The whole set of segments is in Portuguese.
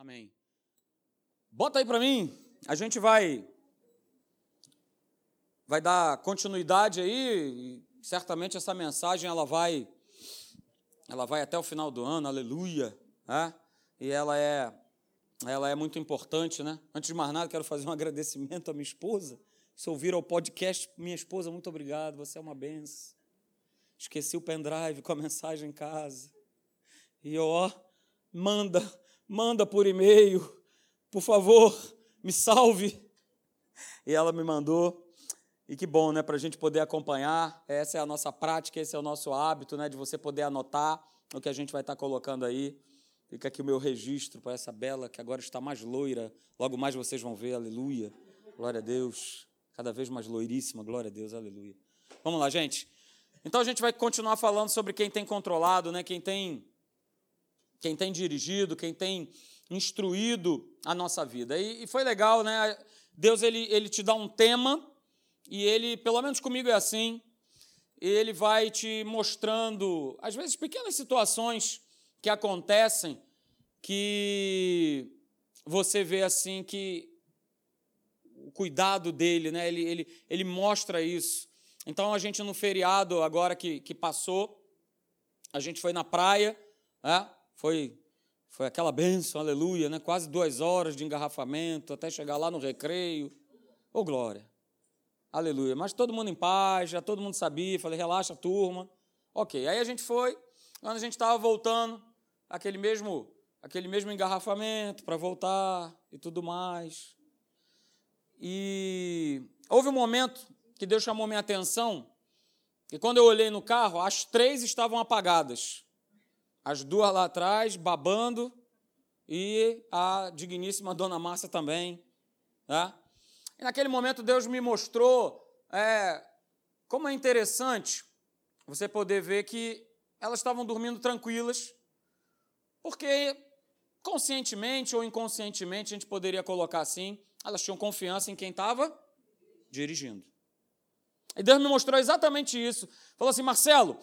Amém. Bota aí para mim. A gente vai vai dar continuidade aí, certamente essa mensagem ela vai ela vai até o final do ano, aleluia, né? E ela é ela é muito importante, né? Antes de mais nada, quero fazer um agradecimento à minha esposa. Se ouviram o podcast, minha esposa, muito obrigado, você é uma benção. Esqueci o pendrive com a mensagem em casa. E ó, manda, manda por e-mail, por favor, me salve. E ela me mandou. E que bom, né, para a gente poder acompanhar. Essa é a nossa prática, esse é o nosso hábito, né, de você poder anotar o que a gente vai estar colocando aí. Fica aqui o meu registro para essa bela que agora está mais loira. Logo mais vocês vão ver, aleluia. Glória a Deus. Cada vez mais loiríssima, glória a Deus, aleluia. Vamos lá, gente. Então a gente vai continuar falando sobre quem tem controlado, né? Quem tem quem tem dirigido, quem tem instruído a nossa vida. E, e foi legal, né? Deus ele, ele te dá um tema e ele, pelo menos comigo é assim, ele vai te mostrando, às vezes, pequenas situações que acontecem que você vê assim que o cuidado dele, né? ele, ele, ele mostra isso. Então a gente no feriado agora que, que passou, a gente foi na praia, né? Foi, foi aquela benção, aleluia, né? quase duas horas de engarrafamento até chegar lá no recreio. Ô oh, glória! Aleluia. Mas todo mundo em paz, já todo mundo sabia, falei, relaxa, turma. Ok, aí a gente foi, quando a gente estava voltando, aquele mesmo, aquele mesmo engarrafamento para voltar e tudo mais. E houve um momento que Deus chamou minha atenção, e quando eu olhei no carro, as três estavam apagadas. As duas lá atrás, babando, e a digníssima Dona Márcia também. Tá? E naquele momento Deus me mostrou é, como é interessante você poder ver que elas estavam dormindo tranquilas, porque conscientemente ou inconscientemente, a gente poderia colocar assim, elas tinham confiança em quem estava dirigindo. E Deus me mostrou exatamente isso. Falou assim: Marcelo,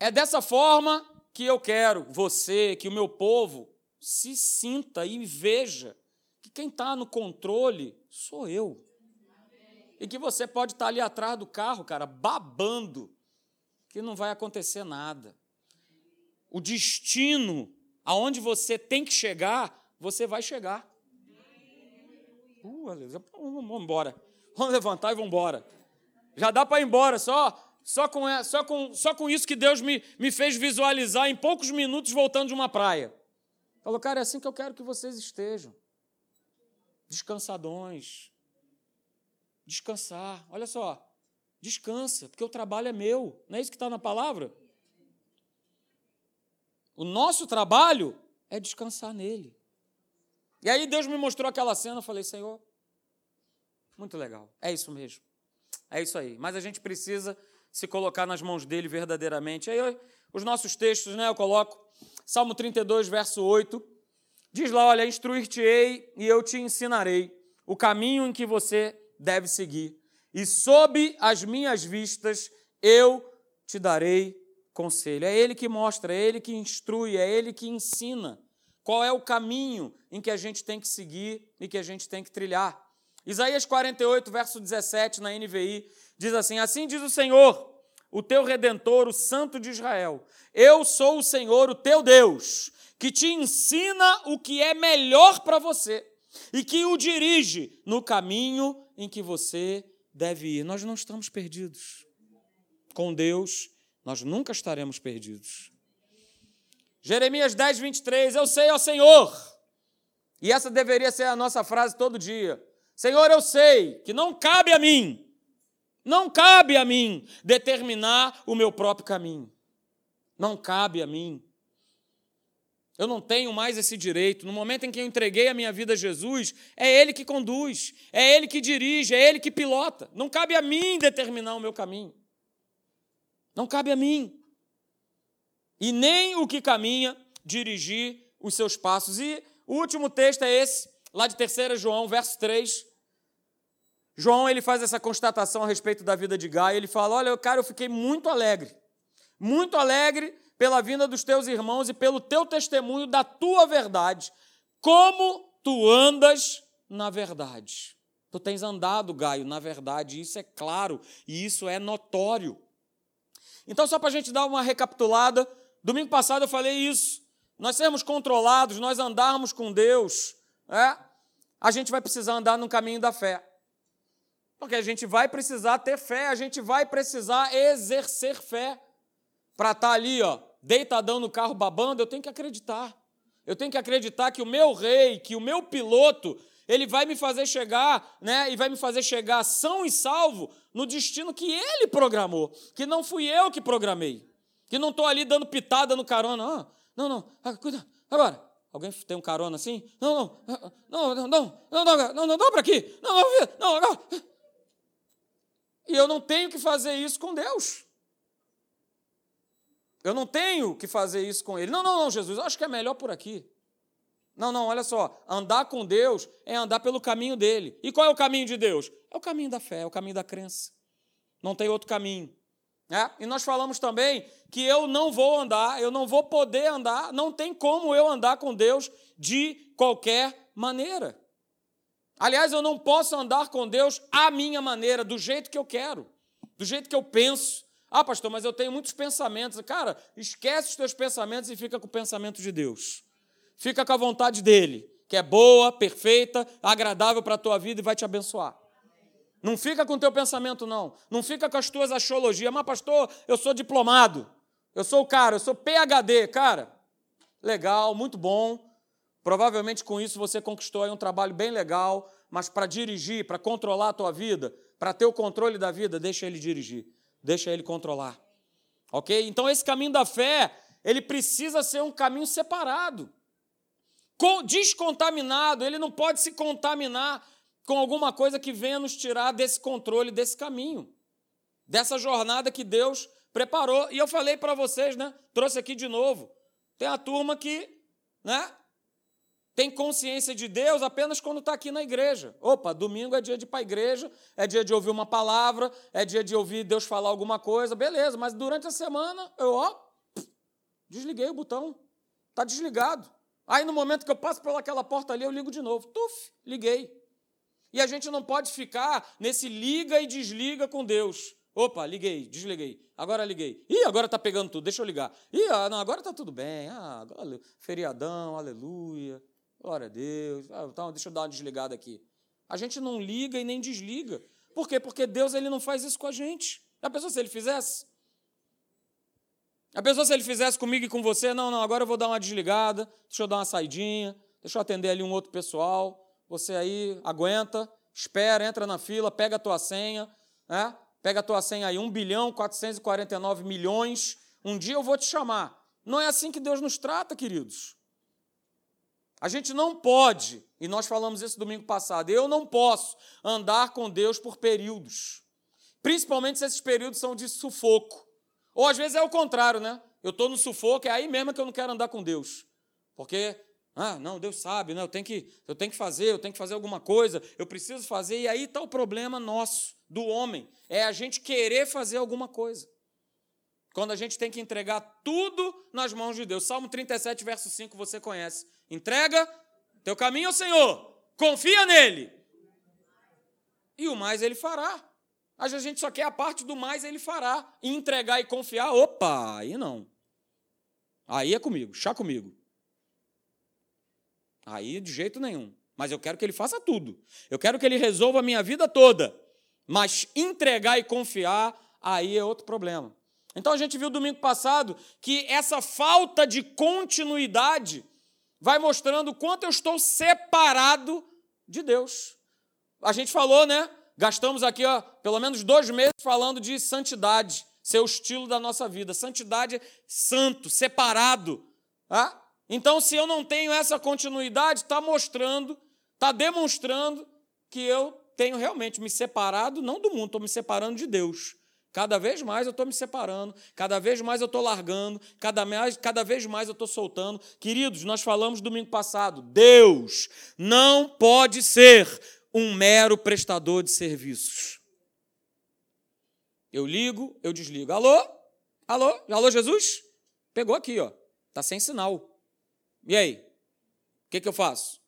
é dessa forma que eu quero você, que o meu povo se sinta e veja que quem está no controle sou eu. E que você pode estar tá ali atrás do carro, cara, babando, que não vai acontecer nada. O destino aonde você tem que chegar, você vai chegar. Uh, vamos embora. Vamos levantar e vamos embora. Já dá para ir embora, só só com, só, com, só com isso que Deus me, me fez visualizar em poucos minutos voltando de uma praia. Falou, cara, é assim que eu quero que vocês estejam. Descansadões. Descansar. Olha só. Descansa, porque o trabalho é meu. Não é isso que está na palavra? O nosso trabalho é descansar nele. E aí Deus me mostrou aquela cena, eu falei, Senhor, muito legal, é isso mesmo. É isso aí. Mas a gente precisa se colocar nas mãos dele verdadeiramente. Aí eu, os nossos textos, né, eu coloco Salmo 32, verso 8. Diz lá, olha, instruir-te-ei e eu te ensinarei o caminho em que você deve seguir. E sob as minhas vistas eu te darei conselho. É Ele que mostra, é Ele que instrui, é Ele que ensina qual é o caminho em que a gente tem que seguir e que a gente tem que trilhar. Isaías 48, verso 17, na NVI, diz assim: Assim diz o Senhor, o teu redentor, o Santo de Israel: Eu sou o Senhor, o teu Deus, que te ensina o que é melhor para você e que o dirige no caminho em que você deve ir. Nós não estamos perdidos. Com Deus, nós nunca estaremos perdidos. Jeremias 10, 23, eu sei, ó Senhor, e essa deveria ser a nossa frase todo dia. Senhor, eu sei que não cabe a mim, não cabe a mim determinar o meu próprio caminho. Não cabe a mim. Eu não tenho mais esse direito. No momento em que eu entreguei a minha vida a Jesus, é Ele que conduz, é Ele que dirige, é Ele que pilota. Não cabe a mim determinar o meu caminho. Não cabe a mim. E nem o que caminha dirigir os seus passos. E o último texto é esse, lá de 3 João, verso 3. João ele faz essa constatação a respeito da vida de Gaio. Ele fala: Olha, cara, eu fiquei muito alegre, muito alegre pela vinda dos teus irmãos e pelo teu testemunho da tua verdade, como tu andas na verdade. Tu tens andado, Gaio, na verdade, isso é claro e isso é notório. Então, só para a gente dar uma recapitulada, domingo passado eu falei isso. Nós sermos controlados, nós andarmos com Deus, é, a gente vai precisar andar no caminho da fé. Porque a gente vai precisar ter fé, a gente vai precisar exercer fé. Para estar tá ali, ó, deitadão no carro babando, eu tenho que acreditar. Eu tenho que acreditar que o meu rei, que o meu piloto, ele vai me fazer chegar, né? E vai me fazer chegar são e salvo no destino que ele programou, que não fui eu que programei. Que não estou ali dando pitada no carona. Ah, não, não, ah, cuida. Agora, alguém tem um carona assim? Não, não, não, não, não, não, não, não, não, dobra aqui. Não, não, não, não. E eu não tenho que fazer isso com Deus. Eu não tenho que fazer isso com ele. Não, não, não, Jesus, acho que é melhor por aqui. Não, não, olha só. Andar com Deus é andar pelo caminho dele. E qual é o caminho de Deus? É o caminho da fé, é o caminho da crença. Não tem outro caminho. É? E nós falamos também que eu não vou andar, eu não vou poder andar, não tem como eu andar com Deus de qualquer maneira. Aliás, eu não posso andar com Deus à minha maneira, do jeito que eu quero, do jeito que eu penso, ah, pastor, mas eu tenho muitos pensamentos. Cara, esquece os teus pensamentos e fica com o pensamento de Deus. Fica com a vontade dele, que é boa, perfeita, agradável para a tua vida e vai te abençoar. Não fica com o teu pensamento, não. Não fica com as tuas astrologias. Mas, pastor, eu sou diplomado. Eu sou o cara, eu sou PHD. Cara, legal, muito bom. Provavelmente com isso você conquistou aí um trabalho bem legal, mas para dirigir, para controlar a tua vida, para ter o controle da vida, deixa ele dirigir deixa ele controlar. Ok? Então, esse caminho da fé, ele precisa ser um caminho separado, descontaminado, ele não pode se contaminar com alguma coisa que venha nos tirar desse controle, desse caminho, dessa jornada que Deus preparou. E eu falei para vocês, né? Trouxe aqui de novo. Tem a turma que, né? Tem consciência de Deus apenas quando está aqui na igreja. Opa, domingo é dia de ir para a igreja, é dia de ouvir uma palavra, é dia de ouvir Deus falar alguma coisa, beleza, mas durante a semana eu, ó, desliguei o botão, está desligado. Aí no momento que eu passo pelaquela porta ali, eu ligo de novo, tuf, liguei. E a gente não pode ficar nesse liga e desliga com Deus. Opa, liguei, desliguei. Agora liguei. Ih, agora está pegando tudo, deixa eu ligar. Ih, ah, não, agora está tudo bem. Ah, feriadão, aleluia. Glória a Deus. Ah, então, deixa eu dar uma desligada aqui. A gente não liga e nem desliga. Por quê? Porque Deus ele não faz isso com a gente. A pessoa, se ele fizesse? A pessoa, se ele fizesse comigo e com você, não, não, agora eu vou dar uma desligada, deixa eu dar uma saidinha, deixa eu atender ali um outro pessoal. Você aí aguenta, espera, entra na fila, pega a tua senha, né? pega a tua senha aí, 1 bilhão 449 milhões. Um dia eu vou te chamar. Não é assim que Deus nos trata, queridos. A gente não pode, e nós falamos isso domingo passado, eu não posso andar com Deus por períodos. Principalmente se esses períodos são de sufoco. Ou às vezes é o contrário, né? Eu estou no sufoco, é aí mesmo que eu não quero andar com Deus. Porque, ah, não, Deus sabe, né? eu, tenho que, eu tenho que fazer, eu tenho que fazer alguma coisa, eu preciso fazer, e aí está o problema nosso, do homem. É a gente querer fazer alguma coisa. Quando a gente tem que entregar tudo nas mãos de Deus. Salmo 37, verso 5, você conhece. Entrega teu caminho ao Senhor, confia nele, e o mais ele fará. Às vezes a gente só quer a parte do mais ele fará. E entregar e confiar, opa, aí não. Aí é comigo, chá comigo. Aí de jeito nenhum. Mas eu quero que ele faça tudo. Eu quero que ele resolva a minha vida toda. Mas entregar e confiar, aí é outro problema. Então a gente viu domingo passado que essa falta de continuidade vai mostrando o quanto eu estou separado de Deus. A gente falou, né? Gastamos aqui ó, pelo menos dois meses falando de santidade, ser o estilo da nossa vida. Santidade é santo, separado. Tá? Então, se eu não tenho essa continuidade, está mostrando, está demonstrando que eu tenho realmente me separado, não do mundo, estou me separando de Deus. Cada vez mais eu estou me separando, cada vez mais eu estou largando, cada, mais, cada vez mais eu estou soltando. Queridos, nós falamos domingo passado: Deus não pode ser um mero prestador de serviços. Eu ligo, eu desligo. Alô? Alô? Alô, Jesus? Pegou aqui, ó. Está sem sinal. E aí? O que, que eu faço?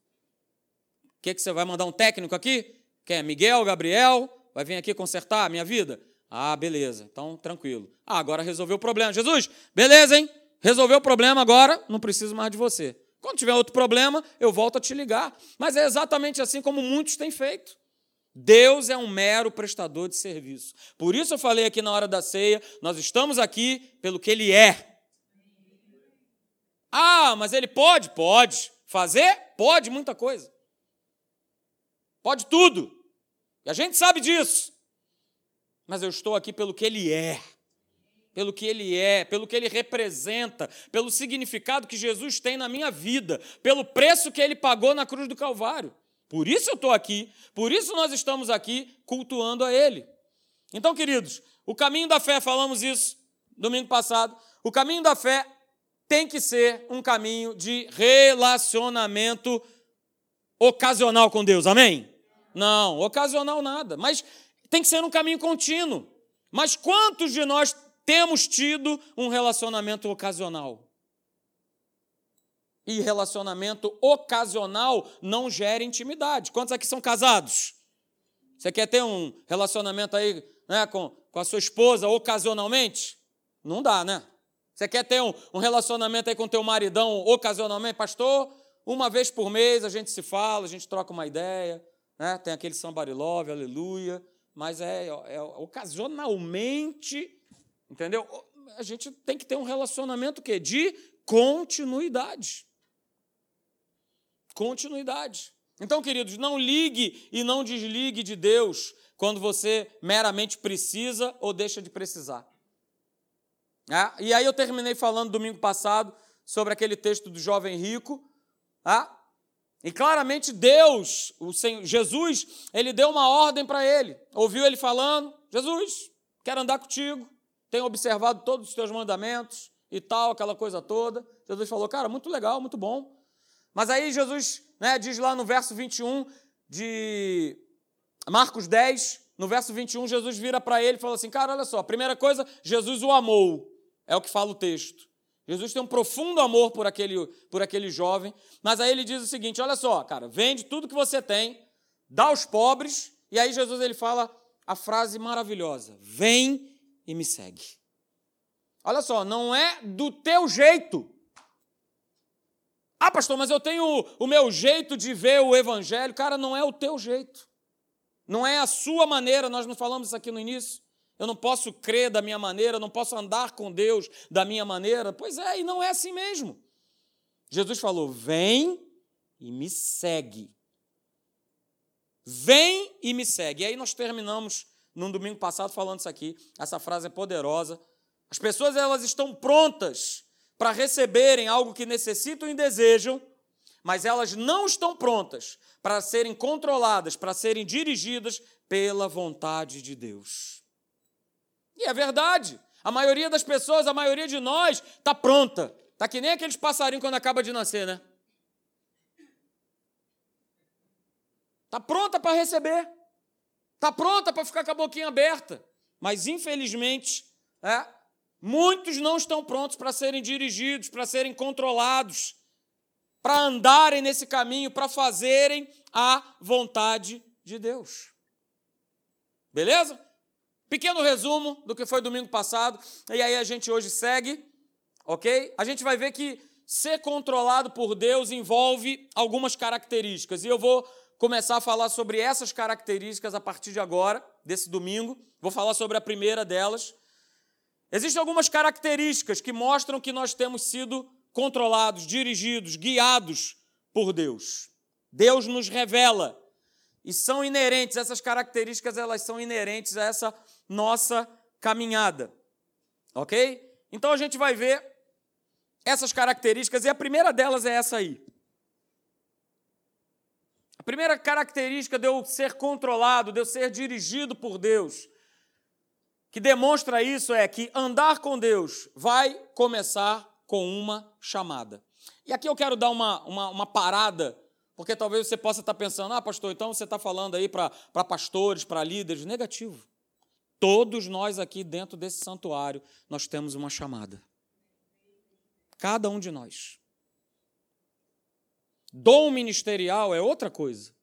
que, que você vai mandar um técnico aqui? Quer Miguel, Gabriel? Vai vir aqui consertar a minha vida? Ah, beleza. Então, tranquilo. Ah, agora resolveu o problema. Jesus, beleza, hein? Resolveu o problema agora, não preciso mais de você. Quando tiver outro problema, eu volto a te ligar. Mas é exatamente assim como muitos têm feito. Deus é um mero prestador de serviço. Por isso eu falei aqui na hora da ceia, nós estamos aqui pelo que ele é. Ah, mas ele pode? Pode. Fazer? Pode muita coisa. Pode tudo. E a gente sabe disso. Mas eu estou aqui pelo que ele é. Pelo que ele é, pelo que ele representa, pelo significado que Jesus tem na minha vida, pelo preço que ele pagou na cruz do Calvário. Por isso eu estou aqui, por isso nós estamos aqui cultuando a Ele. Então, queridos, o caminho da fé, falamos isso domingo passado, o caminho da fé tem que ser um caminho de relacionamento ocasional com Deus, amém? Não, ocasional nada, mas tem que ser um caminho contínuo. Mas quantos de nós temos tido um relacionamento ocasional? e relacionamento ocasional não gera intimidade. Quantos aqui são casados? Você quer ter um relacionamento aí né, com, com a sua esposa ocasionalmente? Não dá, né? Você quer ter um, um relacionamento aí com teu maridão ocasionalmente? Pastor, uma vez por mês a gente se fala, a gente troca uma ideia, né? tem aquele somebody love, aleluia, mas é, é ocasionalmente, entendeu? A gente tem que ter um relacionamento que de continuidade continuidade. Então, queridos, não ligue e não desligue de Deus quando você meramente precisa ou deixa de precisar. É? E aí eu terminei falando domingo passado sobre aquele texto do jovem rico. É? E claramente Deus, o Senhor, Jesus, ele deu uma ordem para ele. Ouviu ele falando: Jesus, quero andar contigo, tenho observado todos os teus mandamentos e tal, aquela coisa toda. Jesus falou: Cara, muito legal, muito bom. Mas aí Jesus né, diz lá no verso 21 de Marcos 10, no verso 21, Jesus vira para ele e fala assim: Cara, olha só, a primeira coisa, Jesus o amou, é o que fala o texto. Jesus tem um profundo amor por aquele, por aquele jovem, mas aí ele diz o seguinte: olha só, cara, vende tudo que você tem, dá aos pobres, e aí Jesus ele fala a frase maravilhosa: vem e me segue. Olha só, não é do teu jeito, ah, pastor, mas eu tenho o meu jeito de ver o evangelho. Cara, não é o teu jeito. Não é a sua maneira, nós não falamos isso aqui no início. Eu não posso crer da minha maneira, eu não posso andar com Deus da minha maneira. Pois é, e não é assim mesmo. Jesus falou: vem e me segue. Vem e me segue. E aí nós terminamos num domingo passado falando isso aqui. Essa frase é poderosa. As pessoas elas estão prontas para receberem algo que necessitam e desejam, mas elas não estão prontas para serem controladas, para serem dirigidas pela vontade de Deus. E é verdade. A maioria das pessoas, a maioria de nós, está pronta. Está que nem aqueles passarinhos quando acaba de nascer, né? Está pronta para receber. Está pronta para ficar com a boquinha aberta. Mas, infelizmente, é, Muitos não estão prontos para serem dirigidos, para serem controlados, para andarem nesse caminho, para fazerem a vontade de Deus. Beleza? Pequeno resumo do que foi domingo passado, e aí a gente hoje segue, ok? A gente vai ver que ser controlado por Deus envolve algumas características, e eu vou começar a falar sobre essas características a partir de agora, desse domingo. Vou falar sobre a primeira delas, Existem algumas características que mostram que nós temos sido controlados, dirigidos, guiados por Deus. Deus nos revela e são inerentes, essas características elas são inerentes a essa nossa caminhada. OK? Então a gente vai ver essas características e a primeira delas é essa aí. A primeira característica de eu ser controlado, de eu ser dirigido por Deus, que demonstra isso é que andar com Deus vai começar com uma chamada. E aqui eu quero dar uma, uma, uma parada, porque talvez você possa estar pensando, ah, pastor, então você está falando aí para pastores, para líderes. Negativo. Todos nós aqui dentro desse santuário, nós temos uma chamada. Cada um de nós. Dom ministerial é outra coisa.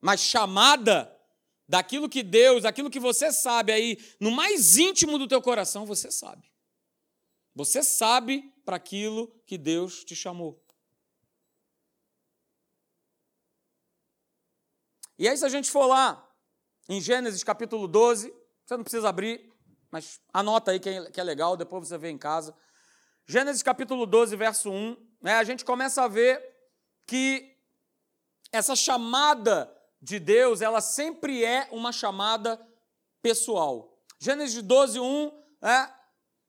Mas chamada daquilo que Deus, aquilo que você sabe aí, no mais íntimo do teu coração, você sabe. Você sabe para aquilo que Deus te chamou. E aí, se a gente for lá em Gênesis capítulo 12, você não precisa abrir, mas anota aí que é legal, depois você vê em casa. Gênesis capítulo 12, verso 1, né, a gente começa a ver que essa chamada de Deus, ela sempre é uma chamada pessoal. Gênesis 12, 1, é,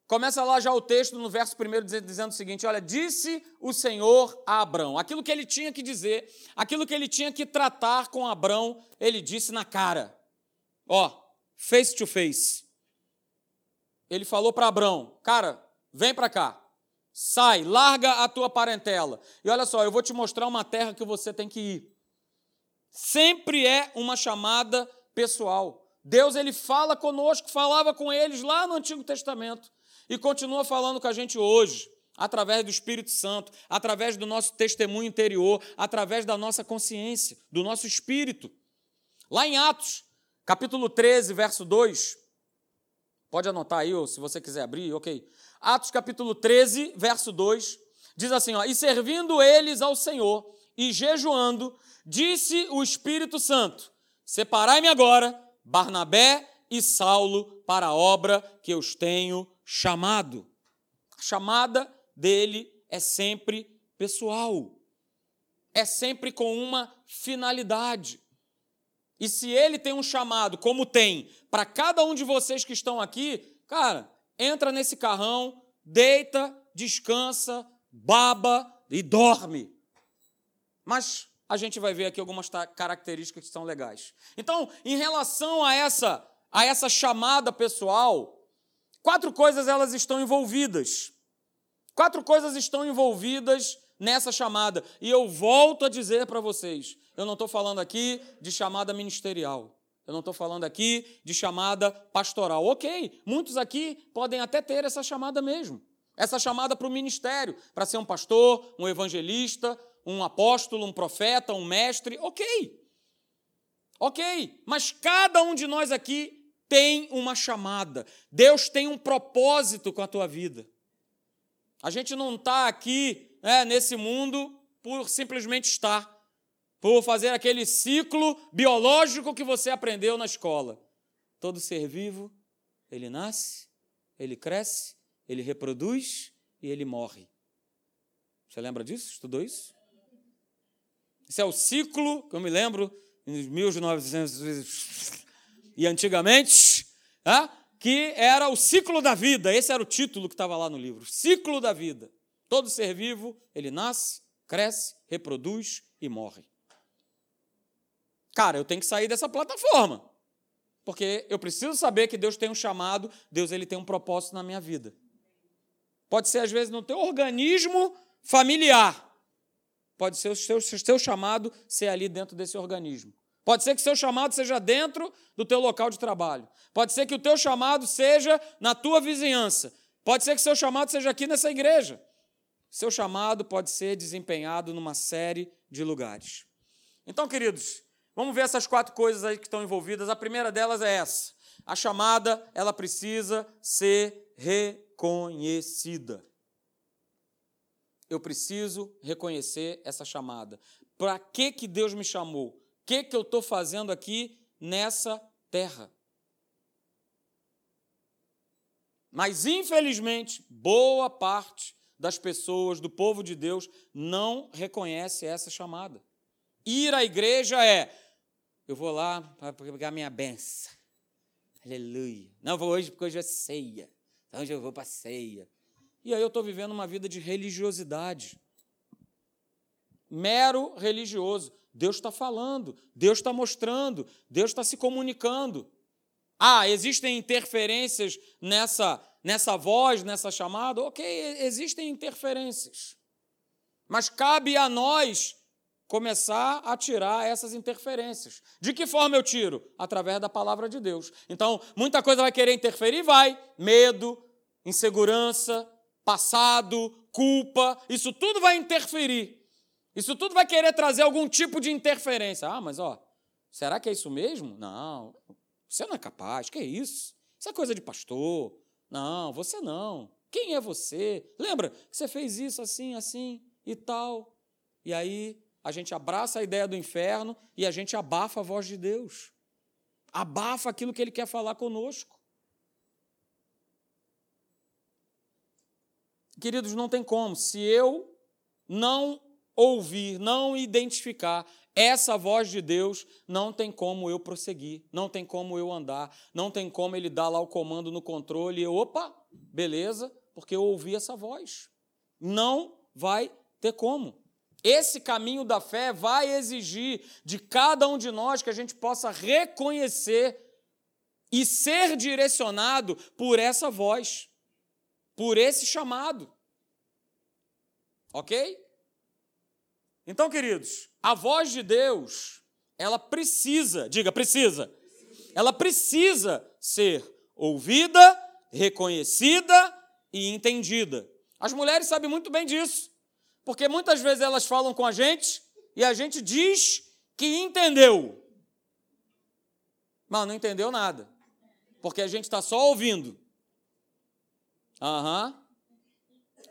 começa lá já o texto no verso 1 dizendo, dizendo o seguinte: Olha, disse o Senhor a Abrão. Aquilo que ele tinha que dizer, aquilo que ele tinha que tratar com Abrão, ele disse na cara. Ó, face to face. Ele falou para Abrão: Cara, vem para cá. Sai, larga a tua parentela. E olha só, eu vou te mostrar uma terra que você tem que ir. Sempre é uma chamada pessoal. Deus ele fala conosco, falava com eles lá no Antigo Testamento e continua falando com a gente hoje, através do Espírito Santo, através do nosso testemunho interior, através da nossa consciência, do nosso espírito. Lá em Atos, capítulo 13, verso 2, pode anotar aí, ou se você quiser abrir, ok. Atos capítulo 13, verso 2, diz assim: ó, E servindo eles ao Senhor e jejuando, disse o Espírito Santo: Separai-me agora, Barnabé e Saulo, para a obra que eu os tenho chamado. A chamada dele é sempre pessoal, é sempre com uma finalidade. E se ele tem um chamado, como tem para cada um de vocês que estão aqui, cara, entra nesse carrão, deita, descansa, baba e dorme. Mas a gente vai ver aqui algumas características que são legais. Então, em relação a essa a essa chamada pessoal, quatro coisas elas estão envolvidas. Quatro coisas estão envolvidas nessa chamada. E eu volto a dizer para vocês, eu não estou falando aqui de chamada ministerial. Eu não estou falando aqui de chamada pastoral. Ok, muitos aqui podem até ter essa chamada mesmo. Essa chamada para o ministério, para ser um pastor, um evangelista, um apóstolo, um profeta, um mestre. Ok. Ok, mas cada um de nós aqui tem uma chamada. Deus tem um propósito com a tua vida. A gente não está aqui né, nesse mundo por simplesmente estar por fazer aquele ciclo biológico que você aprendeu na escola. Todo ser vivo, ele nasce, ele cresce, ele reproduz e ele morre. Você lembra disso? Estudou isso? Esse é o ciclo que eu me lembro em 1900 e antigamente, que era o ciclo da vida. Esse era o título que estava lá no livro. Ciclo da vida. Todo ser vivo, ele nasce, cresce, reproduz e morre. Cara, eu tenho que sair dessa plataforma. Porque eu preciso saber que Deus tem um chamado, Deus ele tem um propósito na minha vida. Pode ser, às vezes, no teu organismo familiar. Pode ser o seu, seu chamado ser ali dentro desse organismo. Pode ser que o seu chamado seja dentro do teu local de trabalho. Pode ser que o teu chamado seja na tua vizinhança. Pode ser que o seu chamado seja aqui nessa igreja. Seu chamado pode ser desempenhado numa série de lugares. Então, queridos, Vamos ver essas quatro coisas aí que estão envolvidas. A primeira delas é essa. A chamada, ela precisa ser reconhecida. Eu preciso reconhecer essa chamada. Para que, que Deus me chamou? O que, que eu estou fazendo aqui nessa terra? Mas, infelizmente, boa parte das pessoas, do povo de Deus, não reconhece essa chamada. Ir à igreja é eu vou lá para pegar minha benção. Aleluia. Não vou hoje porque hoje é ceia. Então hoje eu vou para ceia. E aí eu estou vivendo uma vida de religiosidade. Mero religioso. Deus está falando, Deus está mostrando, Deus está se comunicando. Ah, existem interferências nessa, nessa voz, nessa chamada? Ok, existem interferências. Mas cabe a nós começar a tirar essas interferências. De que forma eu tiro? Através da palavra de Deus. Então, muita coisa vai querer interferir, vai. Medo, insegurança, passado, culpa, isso tudo vai interferir. Isso tudo vai querer trazer algum tipo de interferência. Ah, mas ó, Será que é isso mesmo? Não, você não é capaz. Que é isso? Isso é coisa de pastor. Não, você não. Quem é você? Lembra que você fez isso assim, assim e tal? E aí a gente abraça a ideia do inferno e a gente abafa a voz de Deus. Abafa aquilo que ele quer falar conosco. Queridos, não tem como. Se eu não ouvir, não identificar essa voz de Deus, não tem como eu prosseguir, não tem como eu andar, não tem como ele dar lá o comando no controle e opa, beleza, porque eu ouvi essa voz. Não vai ter como. Esse caminho da fé vai exigir de cada um de nós que a gente possa reconhecer e ser direcionado por essa voz, por esse chamado. Ok? Então, queridos, a voz de Deus, ela precisa, diga, precisa, ela precisa ser ouvida, reconhecida e entendida. As mulheres sabem muito bem disso, porque muitas vezes elas falam com a gente e a gente diz que entendeu, mas não entendeu nada, porque a gente está só ouvindo. Aham. Uhum.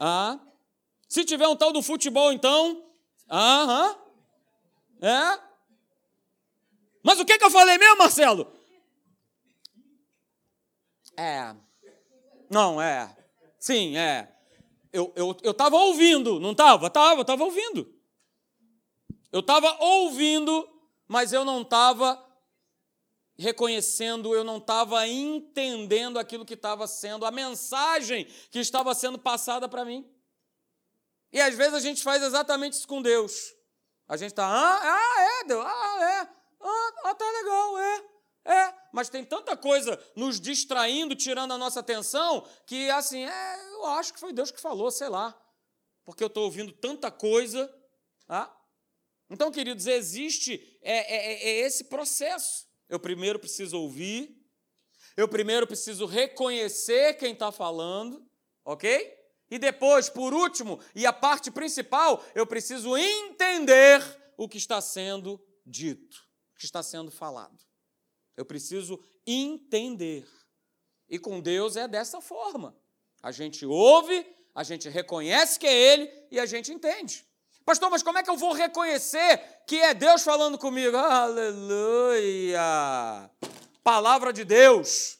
Ah. Se tiver um tal do futebol, então, Aham. É? Mas o que, que eu falei mesmo, Marcelo? É. Não, é. Sim, é. Eu estava eu, eu tava ouvindo, não estava? Estava, estava ouvindo. Eu estava ouvindo, mas eu não estava reconhecendo, eu não estava entendendo aquilo que estava sendo, a mensagem que estava sendo passada para mim. E às vezes a gente faz exatamente isso com Deus. A gente está, ah, ah, é, Deus, ah, é, ah, ah, tá legal, é, é. Mas tem tanta coisa nos distraindo, tirando a nossa atenção, que assim, é, eu acho que foi Deus que falou, sei lá. Porque eu estou ouvindo tanta coisa. Ah? Então, queridos, existe é, é, é, é esse processo. Eu primeiro preciso ouvir, eu primeiro preciso reconhecer quem está falando, ok? E depois, por último, e a parte principal, eu preciso entender o que está sendo dito, o que está sendo falado. Eu preciso entender. E com Deus é dessa forma. A gente ouve, a gente reconhece que é Ele e a gente entende. Pastor, mas como é que eu vou reconhecer que é Deus falando comigo? Aleluia! Palavra de Deus.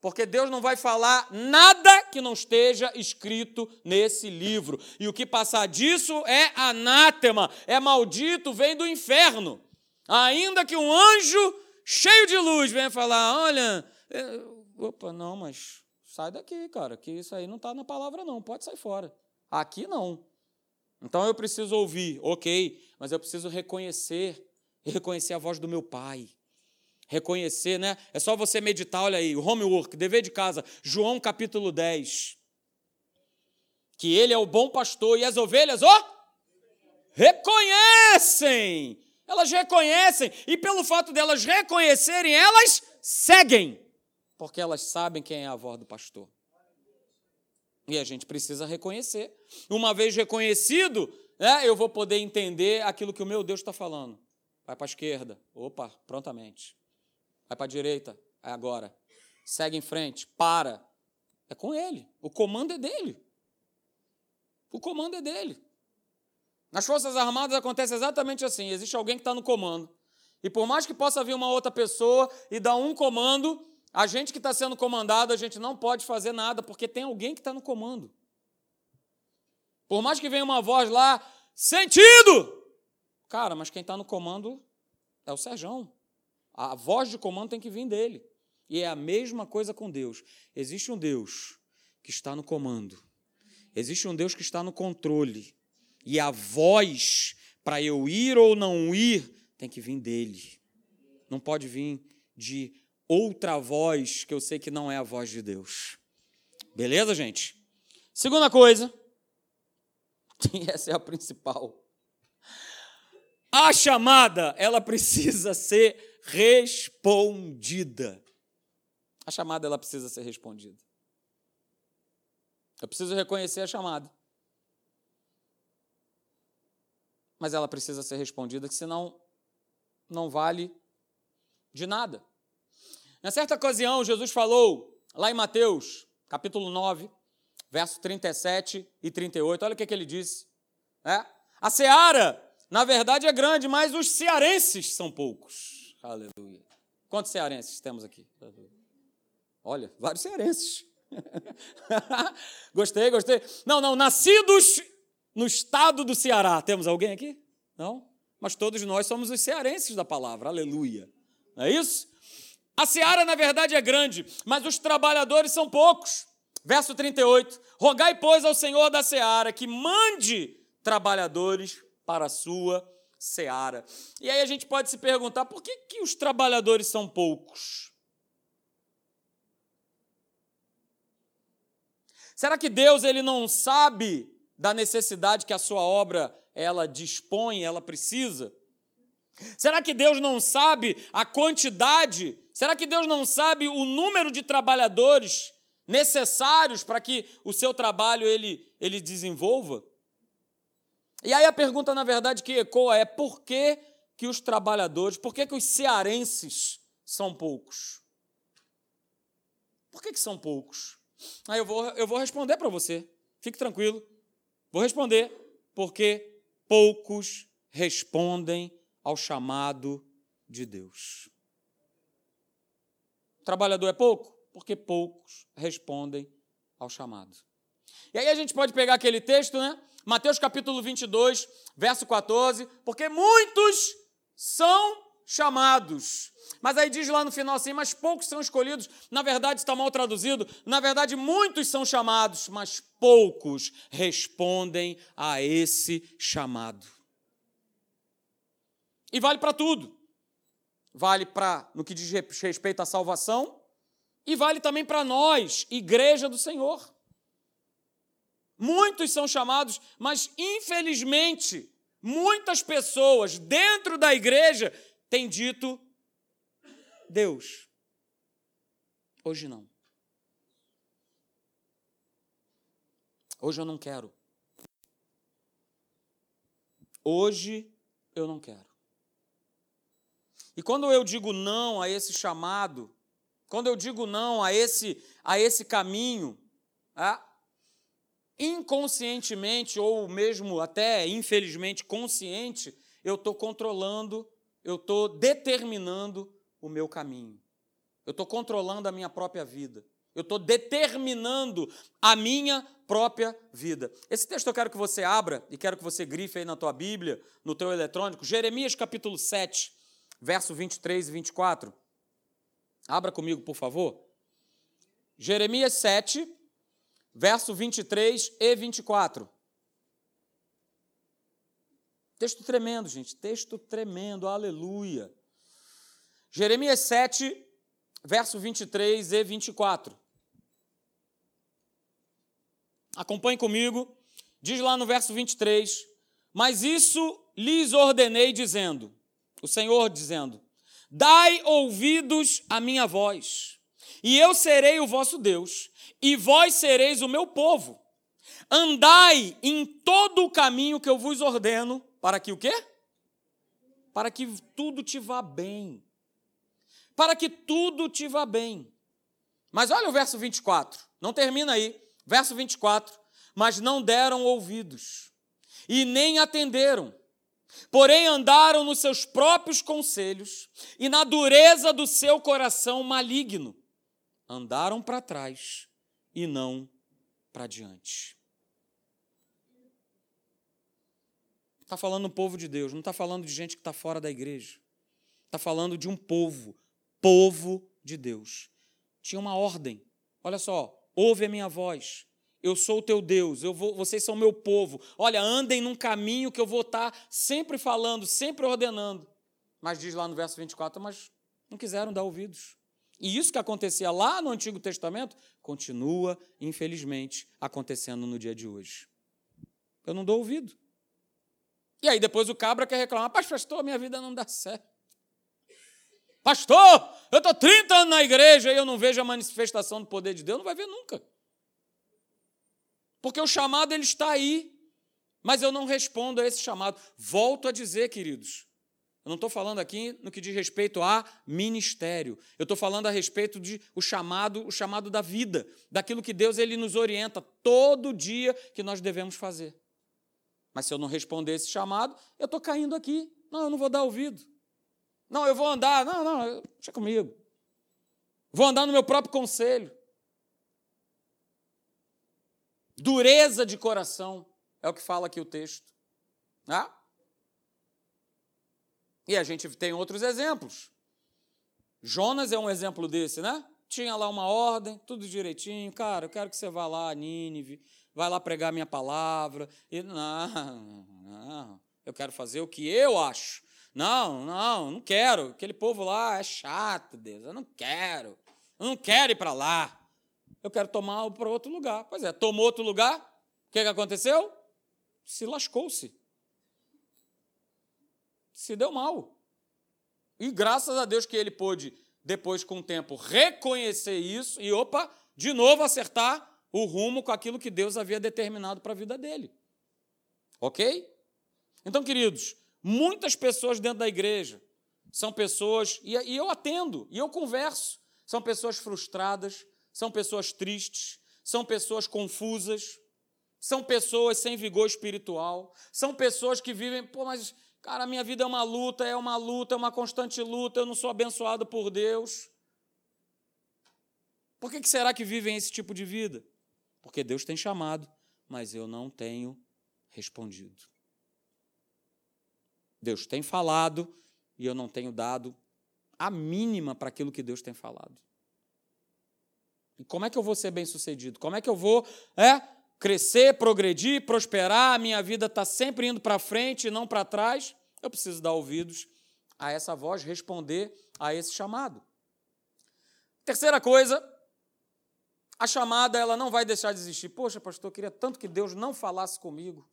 Porque Deus não vai falar nada que não esteja escrito nesse livro. E o que passar disso é anátema, é maldito, vem do inferno. Ainda que um anjo cheio de luz venha falar: olha, é, opa, não, mas sai daqui, cara, que isso aí não está na palavra, não, pode sair fora. Aqui não. Então eu preciso ouvir, ok, mas eu preciso reconhecer, reconhecer a voz do meu pai reconhecer, né? É só você meditar, olha aí, o homework, dever de casa, João capítulo 10. Que ele é o bom pastor e as ovelhas, ó, reconhecem. Elas reconhecem e pelo fato delas reconhecerem, elas seguem, porque elas sabem quem é a voz do pastor. E a gente precisa reconhecer. Uma vez reconhecido, né, eu vou poder entender aquilo que o meu Deus está falando. Vai para a esquerda. Opa, prontamente vai para a direita, é agora. Segue em frente, para. É com ele. O comando é dele. O comando é dele. Nas Forças Armadas acontece exatamente assim: existe alguém que está no comando. E por mais que possa vir uma outra pessoa e dar um comando, a gente que está sendo comandado, a gente não pode fazer nada, porque tem alguém que está no comando. Por mais que venha uma voz lá, sentido! Cara, mas quem está no comando é o Serjão. A voz de comando tem que vir dele. E é a mesma coisa com Deus. Existe um Deus que está no comando. Existe um Deus que está no controle. E a voz para eu ir ou não ir tem que vir dele. Não pode vir de outra voz que eu sei que não é a voz de Deus. Beleza, gente? Segunda coisa, e essa é a principal. A chamada, ela precisa ser respondida. A chamada ela precisa ser respondida. Eu preciso reconhecer a chamada. Mas ela precisa ser respondida, que senão não vale de nada. Na certa ocasião, Jesus falou, lá em Mateus, capítulo 9, verso 37 e 38, olha o que, que ele disse. É? A seara, na verdade, é grande, mas os cearenses são poucos. Aleluia. Quantos cearenses temos aqui? Olha, vários cearenses. gostei, gostei. Não, não, nascidos no estado do Ceará. Temos alguém aqui? Não? Mas todos nós somos os cearenses da palavra. Aleluia. Não é isso? A seara, na verdade, é grande, mas os trabalhadores são poucos. Verso 38. Rogai, pois, ao Senhor da seara que mande trabalhadores para a sua seara. E aí a gente pode se perguntar por que, que os trabalhadores são poucos? Será que Deus ele não sabe da necessidade que a sua obra ela dispõe, ela precisa? Será que Deus não sabe a quantidade? Será que Deus não sabe o número de trabalhadores necessários para que o seu trabalho ele, ele desenvolva? E aí a pergunta, na verdade, que ecoa é por que, que os trabalhadores, por que, que os cearenses são poucos? Por que, que são poucos? Aí eu vou, eu vou responder para você. Fique tranquilo. Vou responder. Porque poucos respondem ao chamado de Deus. O trabalhador é pouco? Porque poucos respondem ao chamado. E aí a gente pode pegar aquele texto, né? Mateus capítulo 22, verso 14. Porque muitos são chamados. Mas aí diz lá no final assim: mas poucos são escolhidos. Na verdade, está mal traduzido. Na verdade, muitos são chamados, mas poucos respondem a esse chamado. E vale para tudo. Vale para no que diz respeito à salvação e vale também para nós, igreja do Senhor. Muitos são chamados, mas infelizmente, muitas pessoas dentro da igreja tem dito Deus. Hoje não. Hoje eu não quero. Hoje eu não quero. E quando eu digo não a esse chamado, quando eu digo não a esse a esse caminho, é, inconscientemente ou mesmo até infelizmente consciente, eu estou controlando eu estou determinando o meu caminho. Eu estou controlando a minha própria vida. Eu estou determinando a minha própria vida. Esse texto eu quero que você abra e quero que você grife aí na tua Bíblia, no teu eletrônico, Jeremias capítulo 7, verso 23 e 24. Abra comigo, por favor. Jeremias 7, verso 23 e 24. Texto tremendo, gente, texto tremendo, aleluia. Jeremias 7, verso 23 e 24. Acompanhe comigo. Diz lá no verso 23: Mas isso lhes ordenei, dizendo, o Senhor dizendo: Dai ouvidos à minha voz, e eu serei o vosso Deus, e vós sereis o meu povo. Andai em todo o caminho que eu vos ordeno, para que o quê? Para que tudo te vá bem. Para que tudo te vá bem. Mas olha o verso 24. Não termina aí. Verso 24. Mas não deram ouvidos e nem atenderam. Porém, andaram nos seus próprios conselhos e na dureza do seu coração maligno. Andaram para trás e não para diante. Está falando do povo de Deus, não está falando de gente que está fora da igreja. Está falando de um povo, povo de Deus. Tinha uma ordem. Olha só, ouve a minha voz. Eu sou o teu Deus, eu vou, vocês são meu povo. Olha, andem num caminho que eu vou estar tá sempre falando, sempre ordenando. Mas diz lá no verso 24, mas não quiseram dar ouvidos. E isso que acontecia lá no Antigo Testamento continua, infelizmente, acontecendo no dia de hoje. Eu não dou ouvido. E aí depois o cabra quer reclamar, pastor, minha vida não dá certo. Pastor, eu estou 30 anos na igreja e eu não vejo a manifestação do poder de Deus, não vai ver nunca. Porque o chamado ele está aí, mas eu não respondo a esse chamado. Volto a dizer, queridos, Eu não estou falando aqui no que diz respeito a ministério. Eu estou falando a respeito de o chamado, o chamado da vida, daquilo que Deus ele nos orienta todo dia que nós devemos fazer. Mas se eu não responder esse chamado, eu estou caindo aqui. Não, eu não vou dar ouvido. Não, eu vou andar. Não, não, deixa comigo. Vou andar no meu próprio conselho. Dureza de coração é o que fala aqui o texto. Ah? E a gente tem outros exemplos. Jonas é um exemplo desse, né? Tinha lá uma ordem, tudo direitinho. Cara, eu quero que você vá lá Nínive, vai lá pregar minha palavra. E, não, não, eu quero fazer o que eu acho. Não, não, não quero. Aquele povo lá é chato, Deus. Eu não quero. Eu não quero ir para lá. Eu quero tomar para outro lugar. Pois é, tomou outro lugar. O que, que aconteceu? Se lascou-se se deu mal. E graças a Deus que ele pôde, depois com o tempo, reconhecer isso e, opa, de novo acertar o rumo com aquilo que Deus havia determinado para a vida dele. Ok? Então, queridos, muitas pessoas dentro da igreja são pessoas, e eu atendo, e eu converso, são pessoas frustradas, são pessoas tristes, são pessoas confusas, são pessoas sem vigor espiritual, são pessoas que vivem, pô, mas Cara, a minha vida é uma luta, é uma luta, é uma constante luta, eu não sou abençoado por Deus. Por que será que vivem esse tipo de vida? Porque Deus tem chamado, mas eu não tenho respondido. Deus tem falado e eu não tenho dado a mínima para aquilo que Deus tem falado. E como é que eu vou ser bem-sucedido? Como é que eu vou é, crescer, progredir, prosperar, minha vida está sempre indo para frente e não para trás, eu preciso dar ouvidos a essa voz, responder a esse chamado. Terceira coisa, a chamada ela não vai deixar de existir. Poxa, pastor, eu queria tanto que Deus não falasse comigo.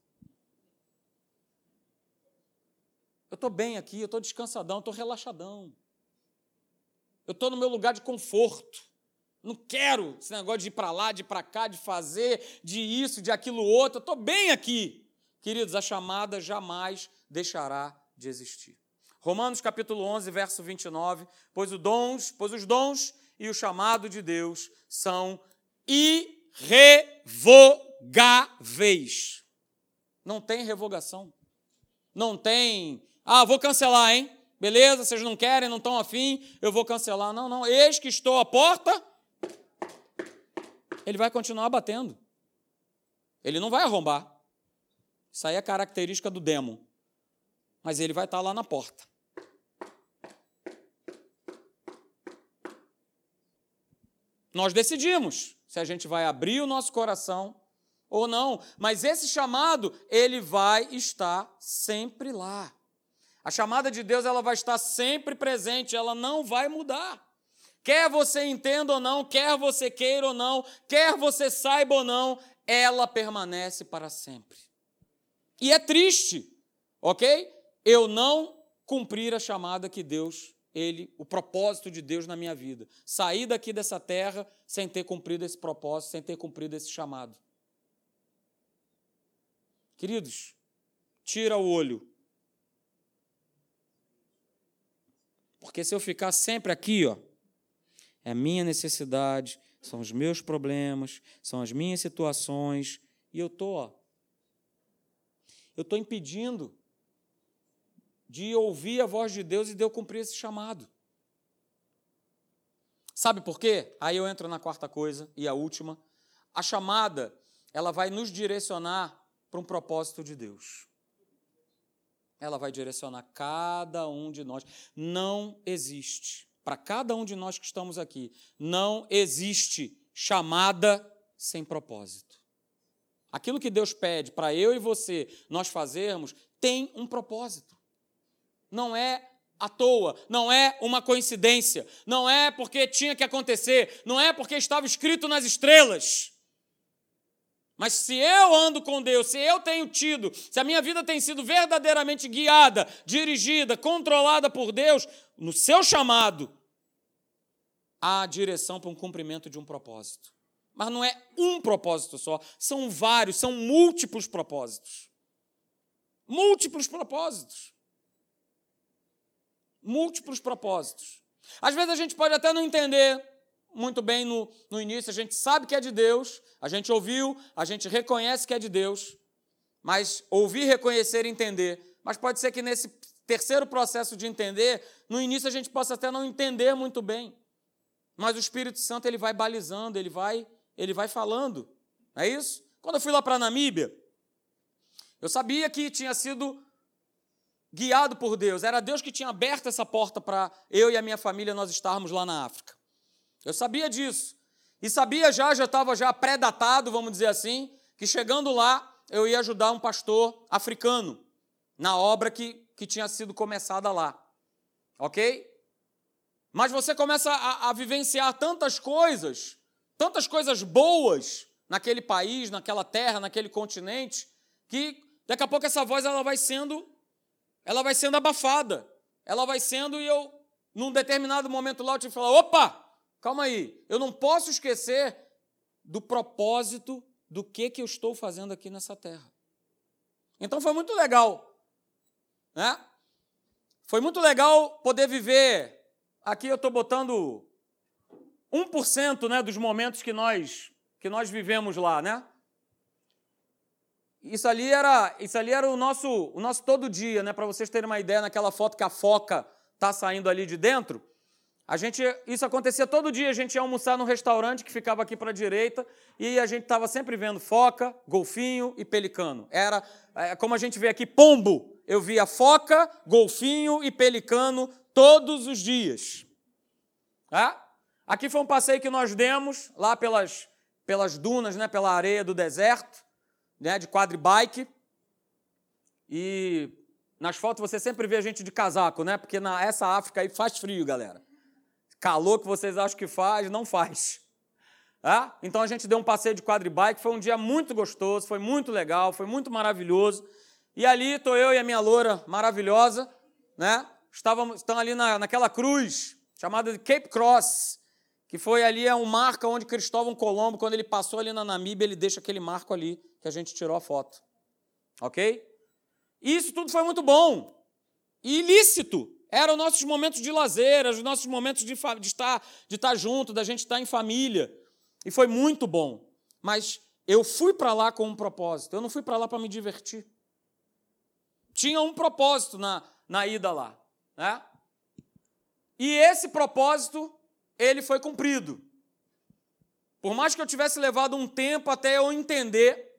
Eu estou bem aqui, eu estou descansadão, estou relaxadão. Eu estou no meu lugar de conforto. Não quero esse negócio de ir para lá, de ir para cá, de fazer, de isso, de aquilo outro. Eu estou bem aqui. Queridos, a chamada jamais deixará de existir. Romanos capítulo 11, verso 29, pois, os dons, pois os dons e o chamado de Deus são irrevogáveis. Não tem revogação. Não tem, ah, vou cancelar, hein? Beleza, vocês não querem, não estão afim, eu vou cancelar. Não, não, eis que estou à porta ele vai continuar batendo. Ele não vai arrombar. Isso aí é característica do demo. Mas ele vai estar lá na porta. Nós decidimos se a gente vai abrir o nosso coração ou não, mas esse chamado, ele vai estar sempre lá. A chamada de Deus, ela vai estar sempre presente, ela não vai mudar. Quer você entenda ou não, quer você queira ou não, quer você saiba ou não, ela permanece para sempre. E é triste, ok? Eu não cumprir a chamada que Deus, ele, o propósito de Deus na minha vida. Sair daqui dessa terra sem ter cumprido esse propósito, sem ter cumprido esse chamado. Queridos, tira o olho. Porque se eu ficar sempre aqui, ó, é a minha necessidade, são os meus problemas, são as minhas situações, e eu estou, eu estou impedindo de ouvir a voz de Deus e de eu cumprir esse chamado. Sabe por quê? Aí eu entro na quarta coisa e a última. A chamada, ela vai nos direcionar para um propósito de Deus. Ela vai direcionar cada um de nós. Não existe para cada um de nós que estamos aqui, não existe chamada sem propósito. Aquilo que Deus pede para eu e você nós fazermos tem um propósito. Não é à toa, não é uma coincidência, não é porque tinha que acontecer, não é porque estava escrito nas estrelas. Mas se eu ando com Deus, se eu tenho tido, se a minha vida tem sido verdadeiramente guiada, dirigida, controlada por Deus, no seu chamado, há direção para um cumprimento de um propósito. Mas não é um propósito só, são vários, são múltiplos propósitos. Múltiplos propósitos. Múltiplos propósitos. Às vezes a gente pode até não entender muito bem no, no início, a gente sabe que é de Deus, a gente ouviu, a gente reconhece que é de Deus, mas ouvir, reconhecer e entender. Mas pode ser que nesse terceiro processo de entender, no início a gente possa até não entender muito bem. Mas o Espírito Santo ele vai balizando, ele vai, ele vai falando. É isso? Quando eu fui lá para a Namíbia, eu sabia que tinha sido guiado por Deus. Era Deus que tinha aberto essa porta para eu e a minha família nós estarmos lá na África. Eu sabia disso. E sabia já, já estava já pré-datado, vamos dizer assim, que chegando lá eu ia ajudar um pastor africano na obra que, que tinha sido começada lá. Ok? Mas você começa a, a vivenciar tantas coisas, tantas coisas boas naquele país, naquela terra, naquele continente, que daqui a pouco essa voz ela vai sendo ela vai sendo abafada. Ela vai sendo e eu num determinado momento lá eu tive que falar: "Opa, calma aí. Eu não posso esquecer do propósito do que que eu estou fazendo aqui nessa terra". Então foi muito legal, né? Foi muito legal poder viver Aqui eu estou botando 1% né, dos momentos que nós, que nós vivemos lá, né? Isso ali era, isso ali era o nosso, o nosso todo dia, né? Para vocês terem uma ideia, naquela foto que a foca está saindo ali de dentro, a gente, isso acontecia todo dia. A gente ia almoçar num restaurante que ficava aqui para a direita e a gente estava sempre vendo foca, golfinho e pelicano. Era é, como a gente vê aqui pombo. Eu via foca, golfinho e pelicano todos os dias. É? Aqui foi um passeio que nós demos lá pelas, pelas dunas, né, pela areia do deserto, né, de quadribike. E nas fotos você sempre vê gente de casaco, né? Porque na essa África aí faz frio, galera. Calor que vocês acham que faz, não faz. É? Então a gente deu um passeio de quadribike, foi um dia muito gostoso, foi muito legal, foi muito maravilhoso. E ali estou eu e a minha loura maravilhosa, né? estavam, estão ali na, naquela cruz chamada de Cape Cross, que foi ali é um marco onde Cristóvão Colombo, quando ele passou ali na Namíbia, ele deixa aquele marco ali que a gente tirou a foto. Ok? Isso tudo foi muito bom. Ilícito. Eram nossos momentos de lazer, os nossos momentos de, de, estar, de estar junto, da gente estar em família. E foi muito bom. Mas eu fui para lá com um propósito. Eu não fui para lá para me divertir. Tinha um propósito na, na ida lá. Né? E esse propósito, ele foi cumprido. Por mais que eu tivesse levado um tempo até eu entender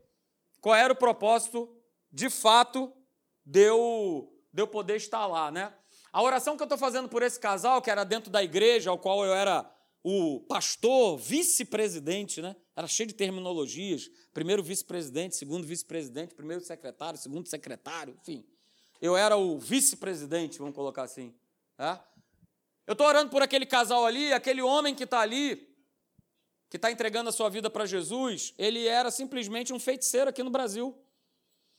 qual era o propósito, de fato, de eu, de eu poder estar lá, né? A oração que eu estou fazendo por esse casal, que era dentro da igreja, ao qual eu era o pastor, vice-presidente, né? Era cheio de terminologias. Primeiro vice-presidente, segundo vice-presidente, primeiro secretário, segundo secretário, enfim eu era o vice-presidente, vamos colocar assim. Tá? Eu estou orando por aquele casal ali, aquele homem que está ali, que está entregando a sua vida para Jesus, ele era simplesmente um feiticeiro aqui no Brasil.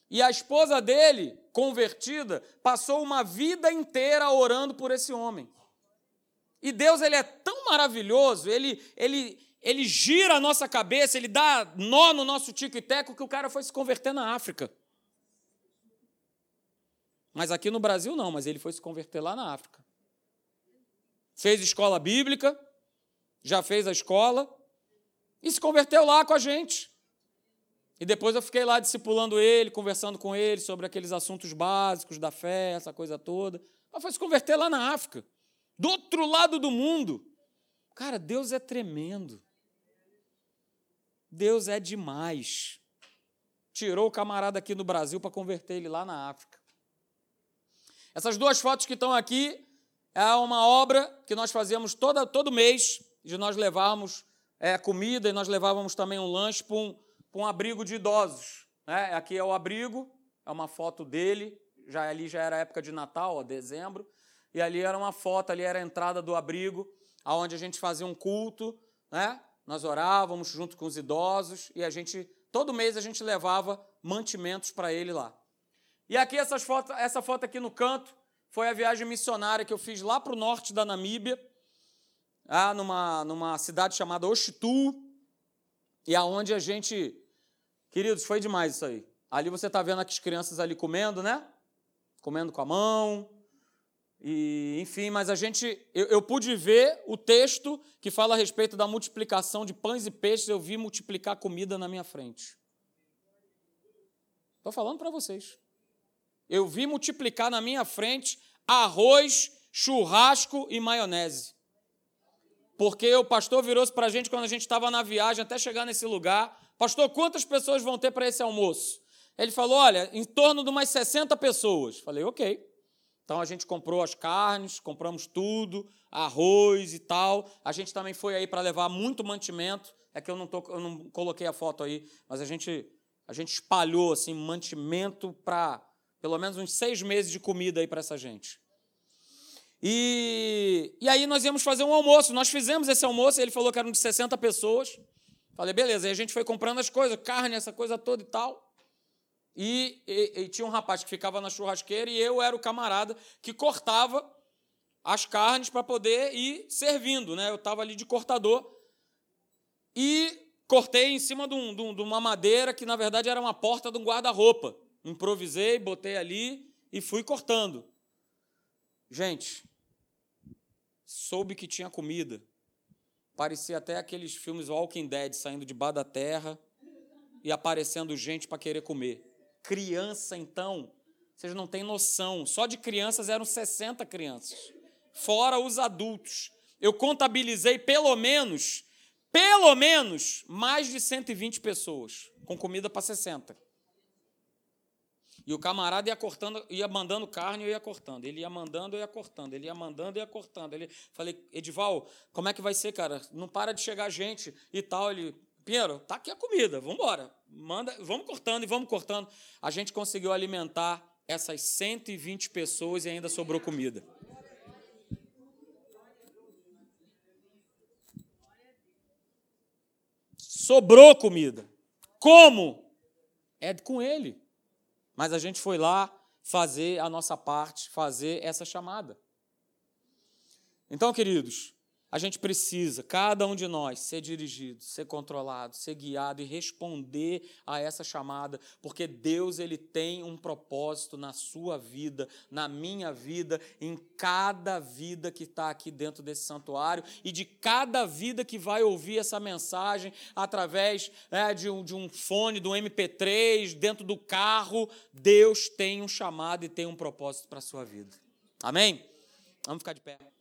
E a esposa dele, convertida, passou uma vida inteira orando por esse homem. E Deus ele é tão maravilhoso, ele, ele, ele gira a nossa cabeça, ele dá nó no nosso tico e teco que o cara foi se converter na África. Mas aqui no Brasil não, mas ele foi se converter lá na África. Fez escola bíblica, já fez a escola e se converteu lá com a gente. E depois eu fiquei lá discipulando ele, conversando com ele sobre aqueles assuntos básicos da fé, essa coisa toda. Mas foi se converter lá na África, do outro lado do mundo. Cara, Deus é tremendo. Deus é demais. Tirou o camarada aqui no Brasil para converter ele lá na África. Essas duas fotos que estão aqui é uma obra que nós fazíamos toda, todo mês, de nós levarmos é, comida e nós levávamos também um lanche para um, um abrigo de idosos. Né? Aqui é o abrigo, é uma foto dele, já ali já era época de Natal, ó, dezembro, e ali era uma foto, ali era a entrada do abrigo, aonde a gente fazia um culto, né? Nós orávamos junto com os idosos e a gente todo mês a gente levava mantimentos para ele lá. E aqui essas fotos, essa foto aqui no canto foi a viagem missionária que eu fiz lá para o norte da Namíbia, ah, numa, numa cidade chamada Oxitu, e aonde a gente, queridos, foi demais isso aí. Ali você está vendo as crianças ali comendo, né? Comendo com a mão. E, enfim, mas a gente, eu, eu, pude ver o texto que fala a respeito da multiplicação de pães e peixes, eu vi multiplicar comida na minha frente. Estou falando para vocês. Eu vi multiplicar na minha frente arroz, churrasco e maionese. Porque o pastor virou-se para a gente quando a gente estava na viagem até chegar nesse lugar. Pastor, quantas pessoas vão ter para esse almoço? Ele falou: olha, em torno de umas 60 pessoas. Falei, ok. Então a gente comprou as carnes, compramos tudo, arroz e tal. A gente também foi aí para levar muito mantimento. É que eu não, tô, eu não coloquei a foto aí, mas a gente, a gente espalhou assim, mantimento para pelo menos uns seis meses de comida aí para essa gente. E, e aí nós íamos fazer um almoço. Nós fizemos esse almoço, ele falou que eram de 60 pessoas. Falei, beleza. Aí a gente foi comprando as coisas, carne, essa coisa toda e tal. E, e, e, tinha um rapaz que ficava na churrasqueira e eu era o camarada que cortava as carnes para poder ir servindo, né? Eu estava ali de cortador e cortei em cima de, um, de, uma madeira que na verdade era uma porta de um guarda-roupa. Improvisei, botei ali e fui cortando. Gente, soube que tinha comida. Parecia até aqueles filmes Walking Dead saindo de bar da terra e aparecendo gente para querer comer. Criança, então, vocês não têm noção. Só de crianças eram 60 crianças. Fora os adultos. Eu contabilizei pelo menos, pelo menos, mais de 120 pessoas, com comida para 60. E o camarada ia cortando, ia mandando carne, eu ia cortando. Ele ia mandando, eu ia cortando. Ele ia mandando, eu ia cortando. Ele falei, Edival, como é que vai ser, cara? Não para de chegar gente e tal. Ele, Pinheiro, tá aqui a comida, vamos embora. Manda, vamos cortando e vamos cortando. A gente conseguiu alimentar essas 120 pessoas e ainda sobrou comida. Sobrou comida. Como? É com ele. Mas a gente foi lá fazer a nossa parte, fazer essa chamada. Então, queridos, a gente precisa, cada um de nós, ser dirigido, ser controlado, ser guiado e responder a essa chamada, porque Deus ele tem um propósito na sua vida, na minha vida, em cada vida que está aqui dentro desse santuário e de cada vida que vai ouvir essa mensagem através é, de, um, de um fone, do um MP3, dentro do carro. Deus tem um chamado e tem um propósito para a sua vida. Amém? Vamos ficar de pé.